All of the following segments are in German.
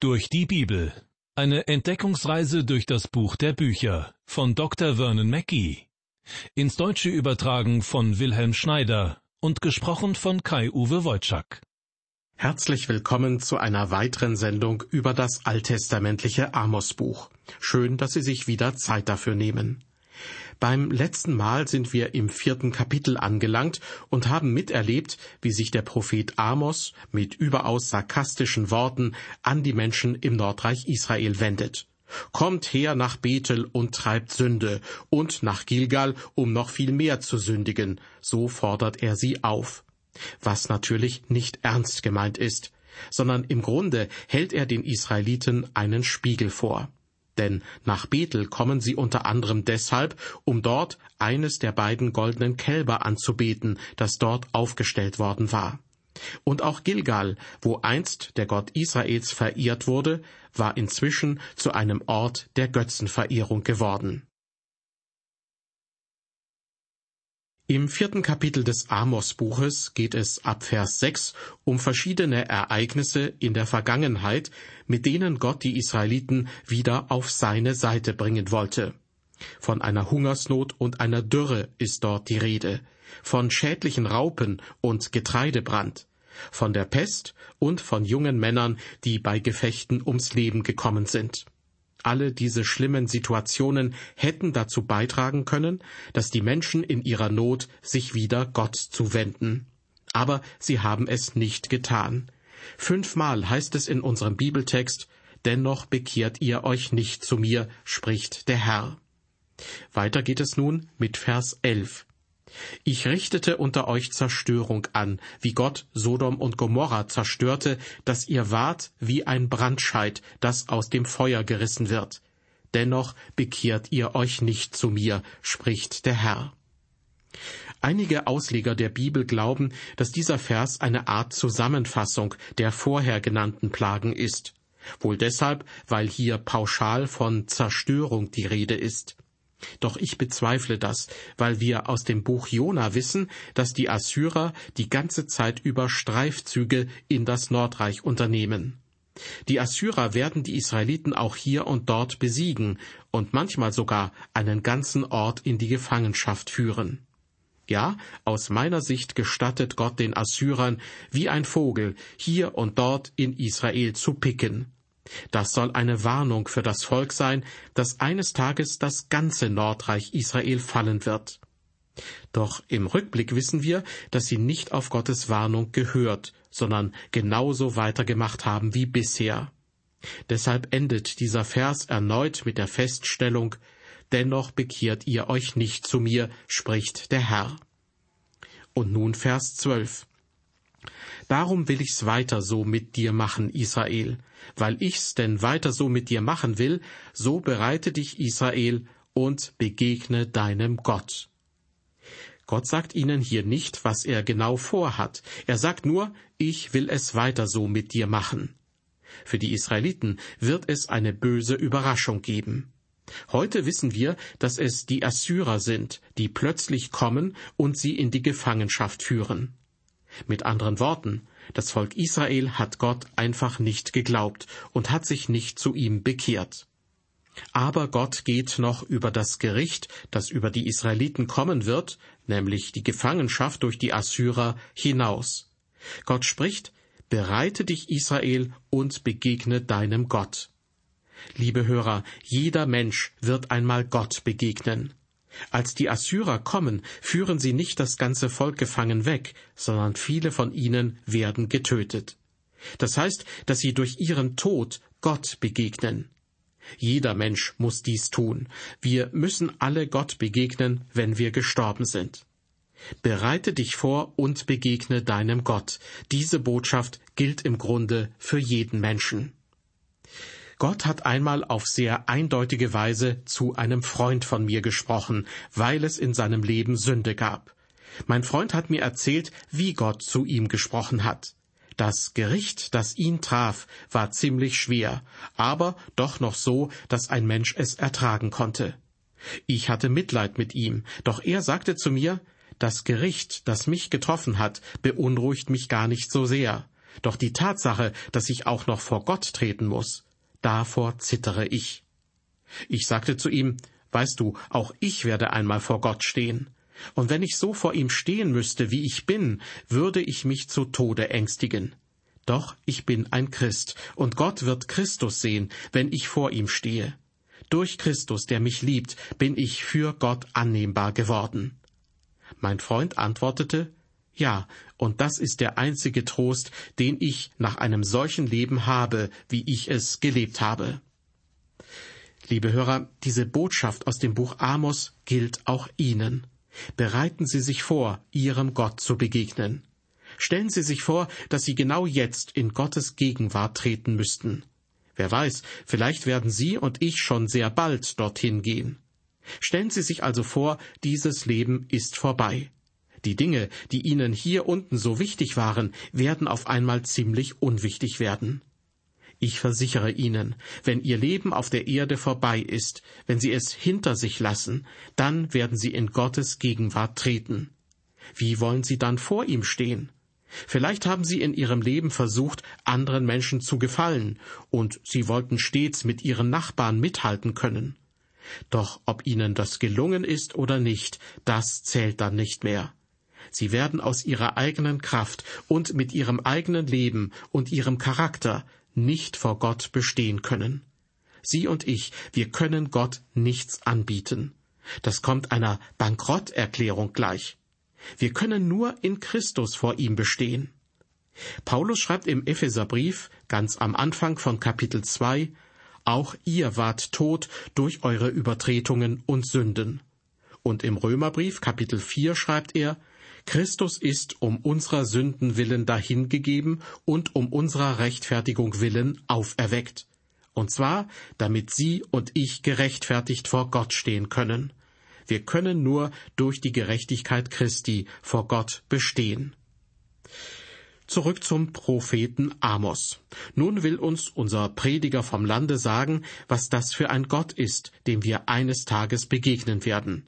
Durch die Bibel. Eine Entdeckungsreise durch das Buch der Bücher von Dr. Vernon Mackey. Ins Deutsche übertragen von Wilhelm Schneider und gesprochen von Kai-Uwe Wojczak. Herzlich willkommen zu einer weiteren Sendung über das alttestamentliche Amos-Buch. Schön, dass Sie sich wieder Zeit dafür nehmen. Beim letzten Mal sind wir im vierten Kapitel angelangt und haben miterlebt, wie sich der Prophet Amos mit überaus sarkastischen Worten an die Menschen im Nordreich Israel wendet. Kommt her nach Bethel und treibt Sünde und nach Gilgal, um noch viel mehr zu sündigen, so fordert er sie auf. Was natürlich nicht ernst gemeint ist, sondern im Grunde hält er den Israeliten einen Spiegel vor denn nach Bethel kommen sie unter anderem deshalb, um dort eines der beiden goldenen Kälber anzubeten, das dort aufgestellt worden war. Und auch Gilgal, wo einst der Gott Israels verehrt wurde, war inzwischen zu einem Ort der Götzenverehrung geworden. Im vierten Kapitel des Amos-Buches geht es ab Vers 6 um verschiedene Ereignisse in der Vergangenheit, mit denen Gott die Israeliten wieder auf seine Seite bringen wollte. Von einer Hungersnot und einer Dürre ist dort die Rede, von schädlichen Raupen und Getreidebrand, von der Pest und von jungen Männern, die bei Gefechten ums Leben gekommen sind. Alle diese schlimmen Situationen hätten dazu beitragen können, dass die Menschen in ihrer Not sich wieder Gott zuwenden. Aber sie haben es nicht getan. Fünfmal heißt es in unserem Bibeltext, Dennoch bekehrt ihr euch nicht zu mir, spricht der Herr. Weiter geht es nun mit Vers 11. Ich richtete unter euch Zerstörung an, wie Gott Sodom und Gomorra zerstörte, dass ihr wart wie ein Brandscheid, das aus dem Feuer gerissen wird. Dennoch bekehrt ihr euch nicht zu mir, spricht der Herr. Einige Ausleger der Bibel glauben, dass dieser Vers eine Art Zusammenfassung der vorher genannten Plagen ist. Wohl deshalb, weil hier pauschal von Zerstörung die Rede ist. Doch ich bezweifle das, weil wir aus dem Buch Jona wissen, dass die Assyrer die ganze Zeit über Streifzüge in das Nordreich unternehmen. Die Assyrer werden die Israeliten auch hier und dort besiegen und manchmal sogar einen ganzen Ort in die Gefangenschaft führen. Ja, aus meiner Sicht gestattet Gott den Assyrern wie ein Vogel hier und dort in Israel zu picken. Das soll eine Warnung für das Volk sein, dass eines Tages das ganze Nordreich Israel fallen wird. Doch im Rückblick wissen wir, dass sie nicht auf Gottes Warnung gehört, sondern genauso weitergemacht haben wie bisher. Deshalb endet dieser Vers erneut mit der Feststellung, Dennoch bekehrt ihr euch nicht zu mir, spricht der Herr. Und nun Vers 12. Darum will ich's weiter so mit dir machen, Israel. Weil ich's denn weiter so mit dir machen will, so bereite dich, Israel, und begegne deinem Gott. Gott sagt ihnen hier nicht, was er genau vorhat. Er sagt nur, ich will es weiter so mit dir machen. Für die Israeliten wird es eine böse Überraschung geben. Heute wissen wir, dass es die Assyrer sind, die plötzlich kommen und sie in die Gefangenschaft führen. Mit anderen Worten, das Volk Israel hat Gott einfach nicht geglaubt und hat sich nicht zu ihm bekehrt. Aber Gott geht noch über das Gericht, das über die Israeliten kommen wird, nämlich die Gefangenschaft durch die Assyrer, hinaus. Gott spricht, Bereite dich, Israel, und begegne deinem Gott. Liebe Hörer, jeder Mensch wird einmal Gott begegnen. Als die Assyrer kommen, führen sie nicht das ganze Volk gefangen weg, sondern viele von ihnen werden getötet. Das heißt, dass sie durch ihren Tod Gott begegnen. Jeder Mensch muss dies tun. Wir müssen alle Gott begegnen, wenn wir gestorben sind. Bereite dich vor und begegne deinem Gott. Diese Botschaft gilt im Grunde für jeden Menschen. Gott hat einmal auf sehr eindeutige Weise zu einem Freund von mir gesprochen, weil es in seinem Leben Sünde gab. Mein Freund hat mir erzählt, wie Gott zu ihm gesprochen hat. Das Gericht, das ihn traf, war ziemlich schwer, aber doch noch so, dass ein Mensch es ertragen konnte. Ich hatte Mitleid mit ihm, doch er sagte zu mir, das Gericht, das mich getroffen hat, beunruhigt mich gar nicht so sehr. Doch die Tatsache, dass ich auch noch vor Gott treten muss, davor zittere ich. Ich sagte zu ihm, Weißt du, auch ich werde einmal vor Gott stehen. Und wenn ich so vor ihm stehen müsste, wie ich bin, würde ich mich zu Tode ängstigen. Doch ich bin ein Christ, und Gott wird Christus sehen, wenn ich vor ihm stehe. Durch Christus, der mich liebt, bin ich für Gott annehmbar geworden. Mein Freund antwortete, ja, und das ist der einzige Trost, den ich nach einem solchen Leben habe, wie ich es gelebt habe. Liebe Hörer, diese Botschaft aus dem Buch Amos gilt auch Ihnen. Bereiten Sie sich vor, Ihrem Gott zu begegnen. Stellen Sie sich vor, dass Sie genau jetzt in Gottes Gegenwart treten müssten. Wer weiß, vielleicht werden Sie und ich schon sehr bald dorthin gehen. Stellen Sie sich also vor, dieses Leben ist vorbei. Die Dinge, die Ihnen hier unten so wichtig waren, werden auf einmal ziemlich unwichtig werden. Ich versichere Ihnen, wenn Ihr Leben auf der Erde vorbei ist, wenn Sie es hinter sich lassen, dann werden Sie in Gottes Gegenwart treten. Wie wollen Sie dann vor ihm stehen? Vielleicht haben Sie in Ihrem Leben versucht, anderen Menschen zu gefallen, und Sie wollten stets mit Ihren Nachbarn mithalten können. Doch ob Ihnen das gelungen ist oder nicht, das zählt dann nicht mehr. Sie werden aus Ihrer eigenen Kraft und mit Ihrem eigenen Leben und Ihrem Charakter nicht vor Gott bestehen können. Sie und ich, wir können Gott nichts anbieten. Das kommt einer Bankrotterklärung gleich. Wir können nur in Christus vor ihm bestehen. Paulus schreibt im Epheserbrief ganz am Anfang von Kapitel 2, auch ihr wart tot durch eure Übertretungen und Sünden. Und im Römerbrief Kapitel 4 schreibt er, Christus ist um unserer Sünden willen dahingegeben und um unserer Rechtfertigung willen auferweckt. Und zwar, damit Sie und ich gerechtfertigt vor Gott stehen können. Wir können nur durch die Gerechtigkeit Christi vor Gott bestehen. Zurück zum Propheten Amos. Nun will uns unser Prediger vom Lande sagen, was das für ein Gott ist, dem wir eines Tages begegnen werden.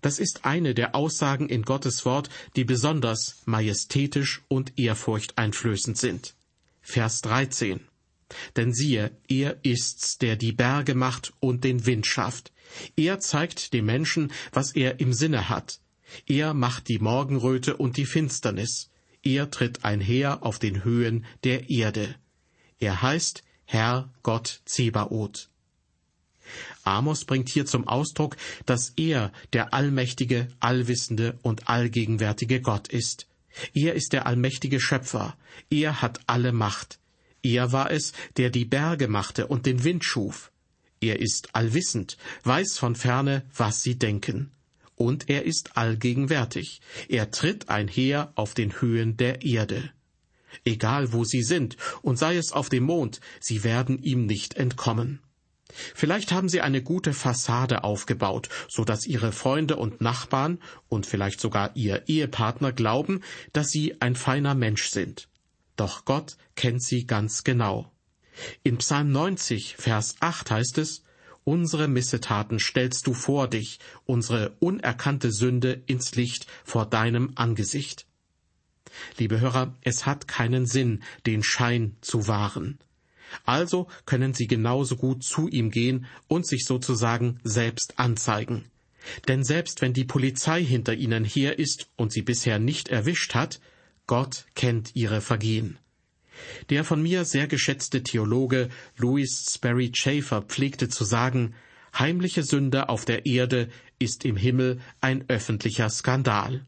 Das ist eine der Aussagen in Gottes Wort, die besonders majestätisch und ehrfurchteinflößend sind. Vers 13. Denn siehe, er ist's, der die Berge macht und den Wind schafft. Er zeigt dem Menschen, was er im Sinne hat. Er macht die Morgenröte und die Finsternis. Er tritt einher auf den Höhen der Erde. Er heißt Herr Gott Zebaoth. Amos bringt hier zum Ausdruck, dass er der allmächtige, allwissende und allgegenwärtige Gott ist. Er ist der allmächtige Schöpfer. Er hat alle Macht. Er war es, der die Berge machte und den Wind schuf. Er ist allwissend, weiß von ferne, was sie denken. Und er ist allgegenwärtig. Er tritt einher auf den Höhen der Erde. Egal wo sie sind, und sei es auf dem Mond, sie werden ihm nicht entkommen. Vielleicht haben sie eine gute Fassade aufgebaut, so dass ihre Freunde und Nachbarn und vielleicht sogar ihr Ehepartner glauben, dass sie ein feiner Mensch sind. Doch Gott kennt sie ganz genau. In Psalm 90, Vers 8 heißt es, Unsere Missetaten stellst du vor dich, unsere unerkannte Sünde ins Licht vor deinem Angesicht. Liebe Hörer, es hat keinen Sinn, den Schein zu wahren. Also können Sie genauso gut zu ihm gehen und sich sozusagen selbst anzeigen. Denn selbst wenn die Polizei hinter Ihnen her ist und Sie bisher nicht erwischt hat, Gott kennt Ihre Vergehen. Der von mir sehr geschätzte Theologe Louis Sperry Chafer pflegte zu sagen, heimliche Sünde auf der Erde ist im Himmel ein öffentlicher Skandal.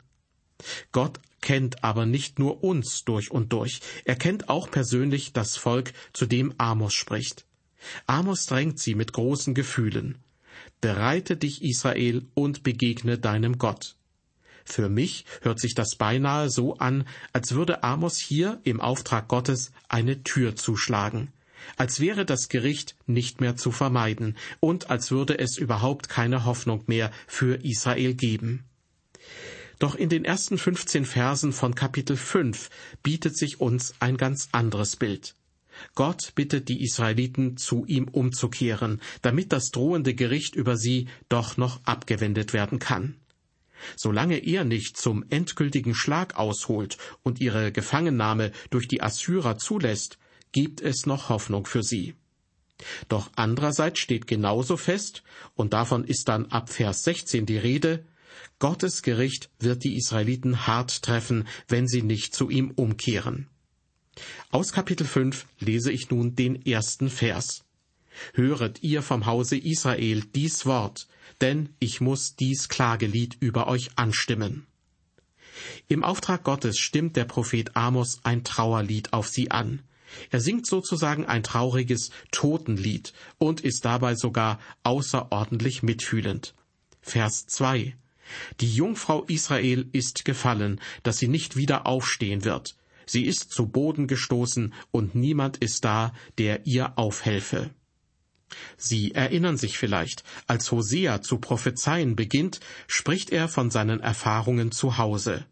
Gott kennt aber nicht nur uns durch und durch, er kennt auch persönlich das Volk, zu dem Amos spricht. Amos drängt sie mit großen Gefühlen. Bereite dich, Israel, und begegne deinem Gott. Für mich hört sich das beinahe so an, als würde Amos hier im Auftrag Gottes eine Tür zuschlagen, als wäre das Gericht nicht mehr zu vermeiden und als würde es überhaupt keine Hoffnung mehr für Israel geben. Doch in den ersten 15 Versen von Kapitel 5 bietet sich uns ein ganz anderes Bild. Gott bittet die Israeliten, zu ihm umzukehren, damit das drohende Gericht über sie doch noch abgewendet werden kann. Solange er nicht zum endgültigen Schlag ausholt und ihre Gefangennahme durch die Assyrer zulässt, gibt es noch Hoffnung für sie. Doch andererseits steht genauso fest, und davon ist dann ab Vers 16 die Rede, Gottes Gericht wird die Israeliten hart treffen, wenn sie nicht zu ihm umkehren. Aus Kapitel 5 lese ich nun den ersten Vers. Höret ihr vom Hause Israel dies Wort, denn ich muss dies Klagelied über euch anstimmen. Im Auftrag Gottes stimmt der Prophet Amos ein Trauerlied auf sie an. Er singt sozusagen ein trauriges Totenlied und ist dabei sogar außerordentlich mitfühlend. Vers 2 Die Jungfrau Israel ist gefallen, dass sie nicht wieder aufstehen wird. Sie ist zu Boden gestoßen und niemand ist da, der ihr aufhelfe. Sie erinnern sich vielleicht, als Hosea zu prophezeien beginnt, spricht er von seinen Erfahrungen zu Hause.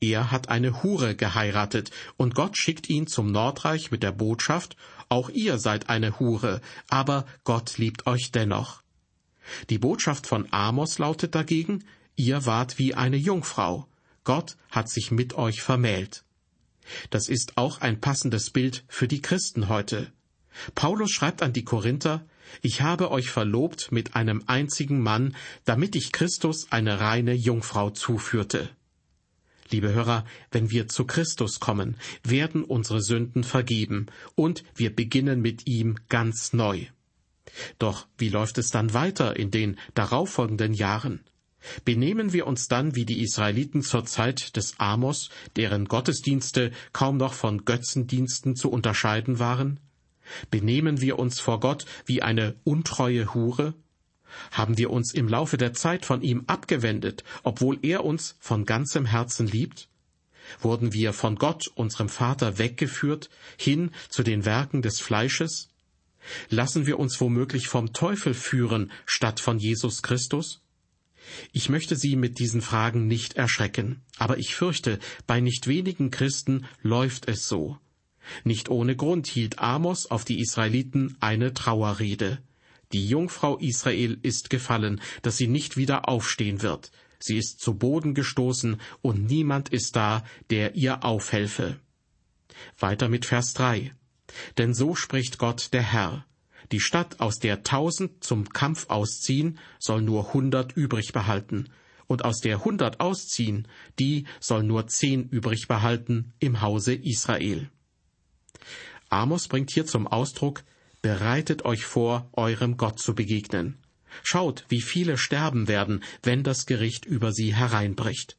Er hat eine Hure geheiratet, und Gott schickt ihn zum Nordreich mit der Botschaft, auch ihr seid eine Hure, aber Gott liebt euch dennoch. Die Botschaft von Amos lautet dagegen, ihr wart wie eine Jungfrau, Gott hat sich mit euch vermählt. Das ist auch ein passendes Bild für die Christen heute. Paulus schreibt an die Korinther, ich habe euch verlobt mit einem einzigen Mann, damit ich Christus eine reine Jungfrau zuführte. Liebe Hörer, wenn wir zu Christus kommen, werden unsere Sünden vergeben und wir beginnen mit ihm ganz neu. Doch wie läuft es dann weiter in den darauffolgenden Jahren? Benehmen wir uns dann wie die Israeliten zur Zeit des Amos, deren Gottesdienste kaum noch von Götzendiensten zu unterscheiden waren? Benehmen wir uns vor Gott wie eine untreue Hure? Haben wir uns im Laufe der Zeit von ihm abgewendet, obwohl er uns von ganzem Herzen liebt? Wurden wir von Gott, unserem Vater, weggeführt, hin zu den Werken des Fleisches? Lassen wir uns womöglich vom Teufel führen, statt von Jesus Christus? Ich möchte Sie mit diesen Fragen nicht erschrecken, aber ich fürchte, bei nicht wenigen Christen läuft es so. Nicht ohne Grund hielt Amos auf die Israeliten eine Trauerrede. Die Jungfrau Israel ist gefallen, dass sie nicht wieder aufstehen wird. Sie ist zu Boden gestoßen und niemand ist da, der ihr aufhelfe. Weiter mit Vers 3. Denn so spricht Gott der Herr. Die Stadt, aus der tausend zum Kampf ausziehen, soll nur hundert übrig behalten, und aus der hundert ausziehen, die soll nur zehn übrig behalten im Hause Israel. Amos bringt hier zum Ausdruck, bereitet euch vor, eurem Gott zu begegnen. Schaut, wie viele sterben werden, wenn das Gericht über sie hereinbricht.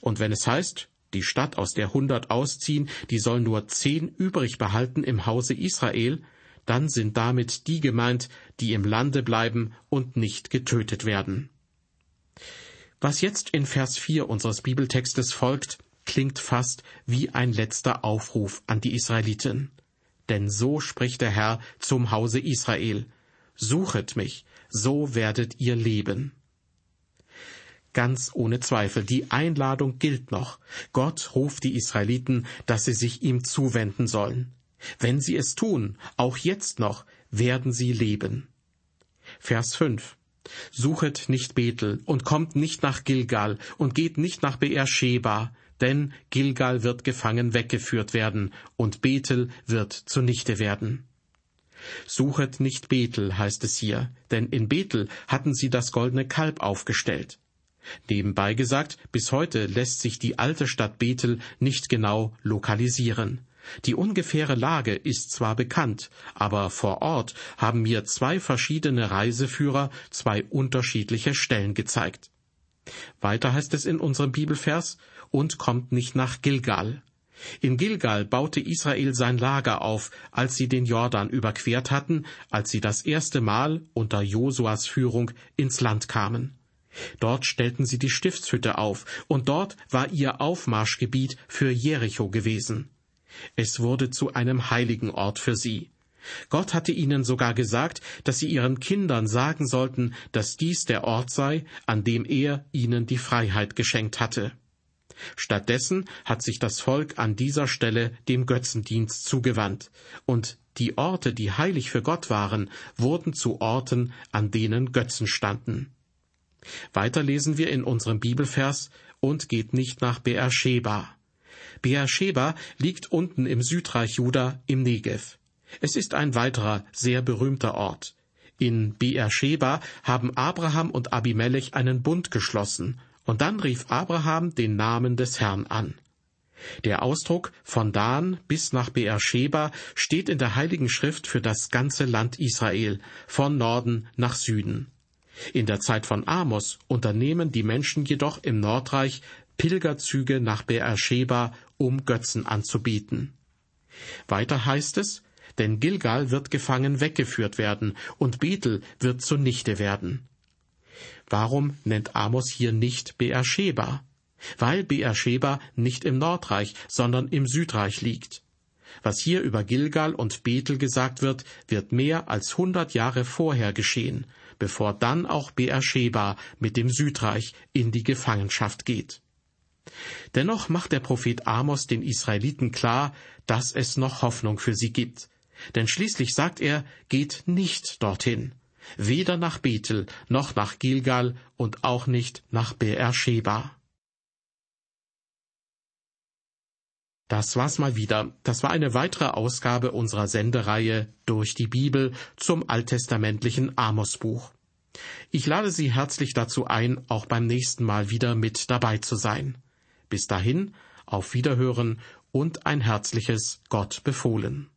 Und wenn es heißt, die Stadt, aus der hundert ausziehen, die soll nur zehn übrig behalten im Hause Israel, dann sind damit die gemeint, die im Lande bleiben und nicht getötet werden. Was jetzt in Vers 4 unseres Bibeltextes folgt, klingt fast wie ein letzter Aufruf an die Israeliten. Denn so spricht der Herr zum Hause Israel. Suchet mich, so werdet ihr leben. Ganz ohne Zweifel, die Einladung gilt noch. Gott ruft die Israeliten, dass sie sich ihm zuwenden sollen. Wenn sie es tun, auch jetzt noch, werden sie leben. Vers 5. Suchet nicht Bethel und kommt nicht nach Gilgal und geht nicht nach Beersheba, denn Gilgal wird gefangen weggeführt werden und Bethel wird zunichte werden. Suchet nicht Bethel, heißt es hier, denn in Bethel hatten sie das goldene Kalb aufgestellt. Nebenbei gesagt, bis heute lässt sich die alte Stadt Bethel nicht genau lokalisieren. Die ungefähre Lage ist zwar bekannt, aber vor Ort haben mir zwei verschiedene Reiseführer zwei unterschiedliche Stellen gezeigt. Weiter heißt es in unserem Bibelvers, und kommt nicht nach Gilgal. In Gilgal baute Israel sein Lager auf, als sie den Jordan überquert hatten, als sie das erste Mal unter Josuas Führung ins Land kamen. Dort stellten sie die Stiftshütte auf, und dort war ihr Aufmarschgebiet für Jericho gewesen. Es wurde zu einem heiligen Ort für sie. Gott hatte ihnen sogar gesagt, dass sie ihren Kindern sagen sollten, dass dies der Ort sei, an dem er ihnen die Freiheit geschenkt hatte. Stattdessen hat sich das Volk an dieser Stelle dem Götzendienst zugewandt, und die Orte, die heilig für Gott waren, wurden zu Orten, an denen Götzen standen. Weiter lesen wir in unserem Bibelvers und geht nicht nach Beersheba. Beersheba liegt unten im Südreich Juda im Negev. Es ist ein weiterer, sehr berühmter Ort. In Beersheba haben Abraham und Abimelech einen Bund geschlossen, und dann rief Abraham den Namen des Herrn an. Der Ausdruck von Dan bis nach Beersheba steht in der Heiligen Schrift für das ganze Land Israel, von Norden nach Süden. In der Zeit von Amos unternehmen die Menschen jedoch im Nordreich Pilgerzüge nach Beersheba, um Götzen anzubieten. Weiter heißt es, denn Gilgal wird gefangen weggeführt werden und Bethel wird zunichte werden. Warum nennt Amos hier nicht Beersheba? Weil Beersheba nicht im Nordreich, sondern im Südreich liegt. Was hier über Gilgal und Bethel gesagt wird, wird mehr als hundert Jahre vorher geschehen, bevor dann auch Beersheba mit dem Südreich in die Gefangenschaft geht. Dennoch macht der Prophet Amos den Israeliten klar, dass es noch Hoffnung für sie gibt. Denn schließlich sagt er, geht nicht dorthin, weder nach Bethel noch nach Gilgal und auch nicht nach Beersheba. Das war's mal wieder. Das war eine weitere Ausgabe unserer Sendereihe Durch die Bibel zum alttestamentlichen Amosbuch. Ich lade Sie herzlich dazu ein, auch beim nächsten Mal wieder mit dabei zu sein. Bis dahin, auf Wiederhören und ein herzliches Gott befohlen.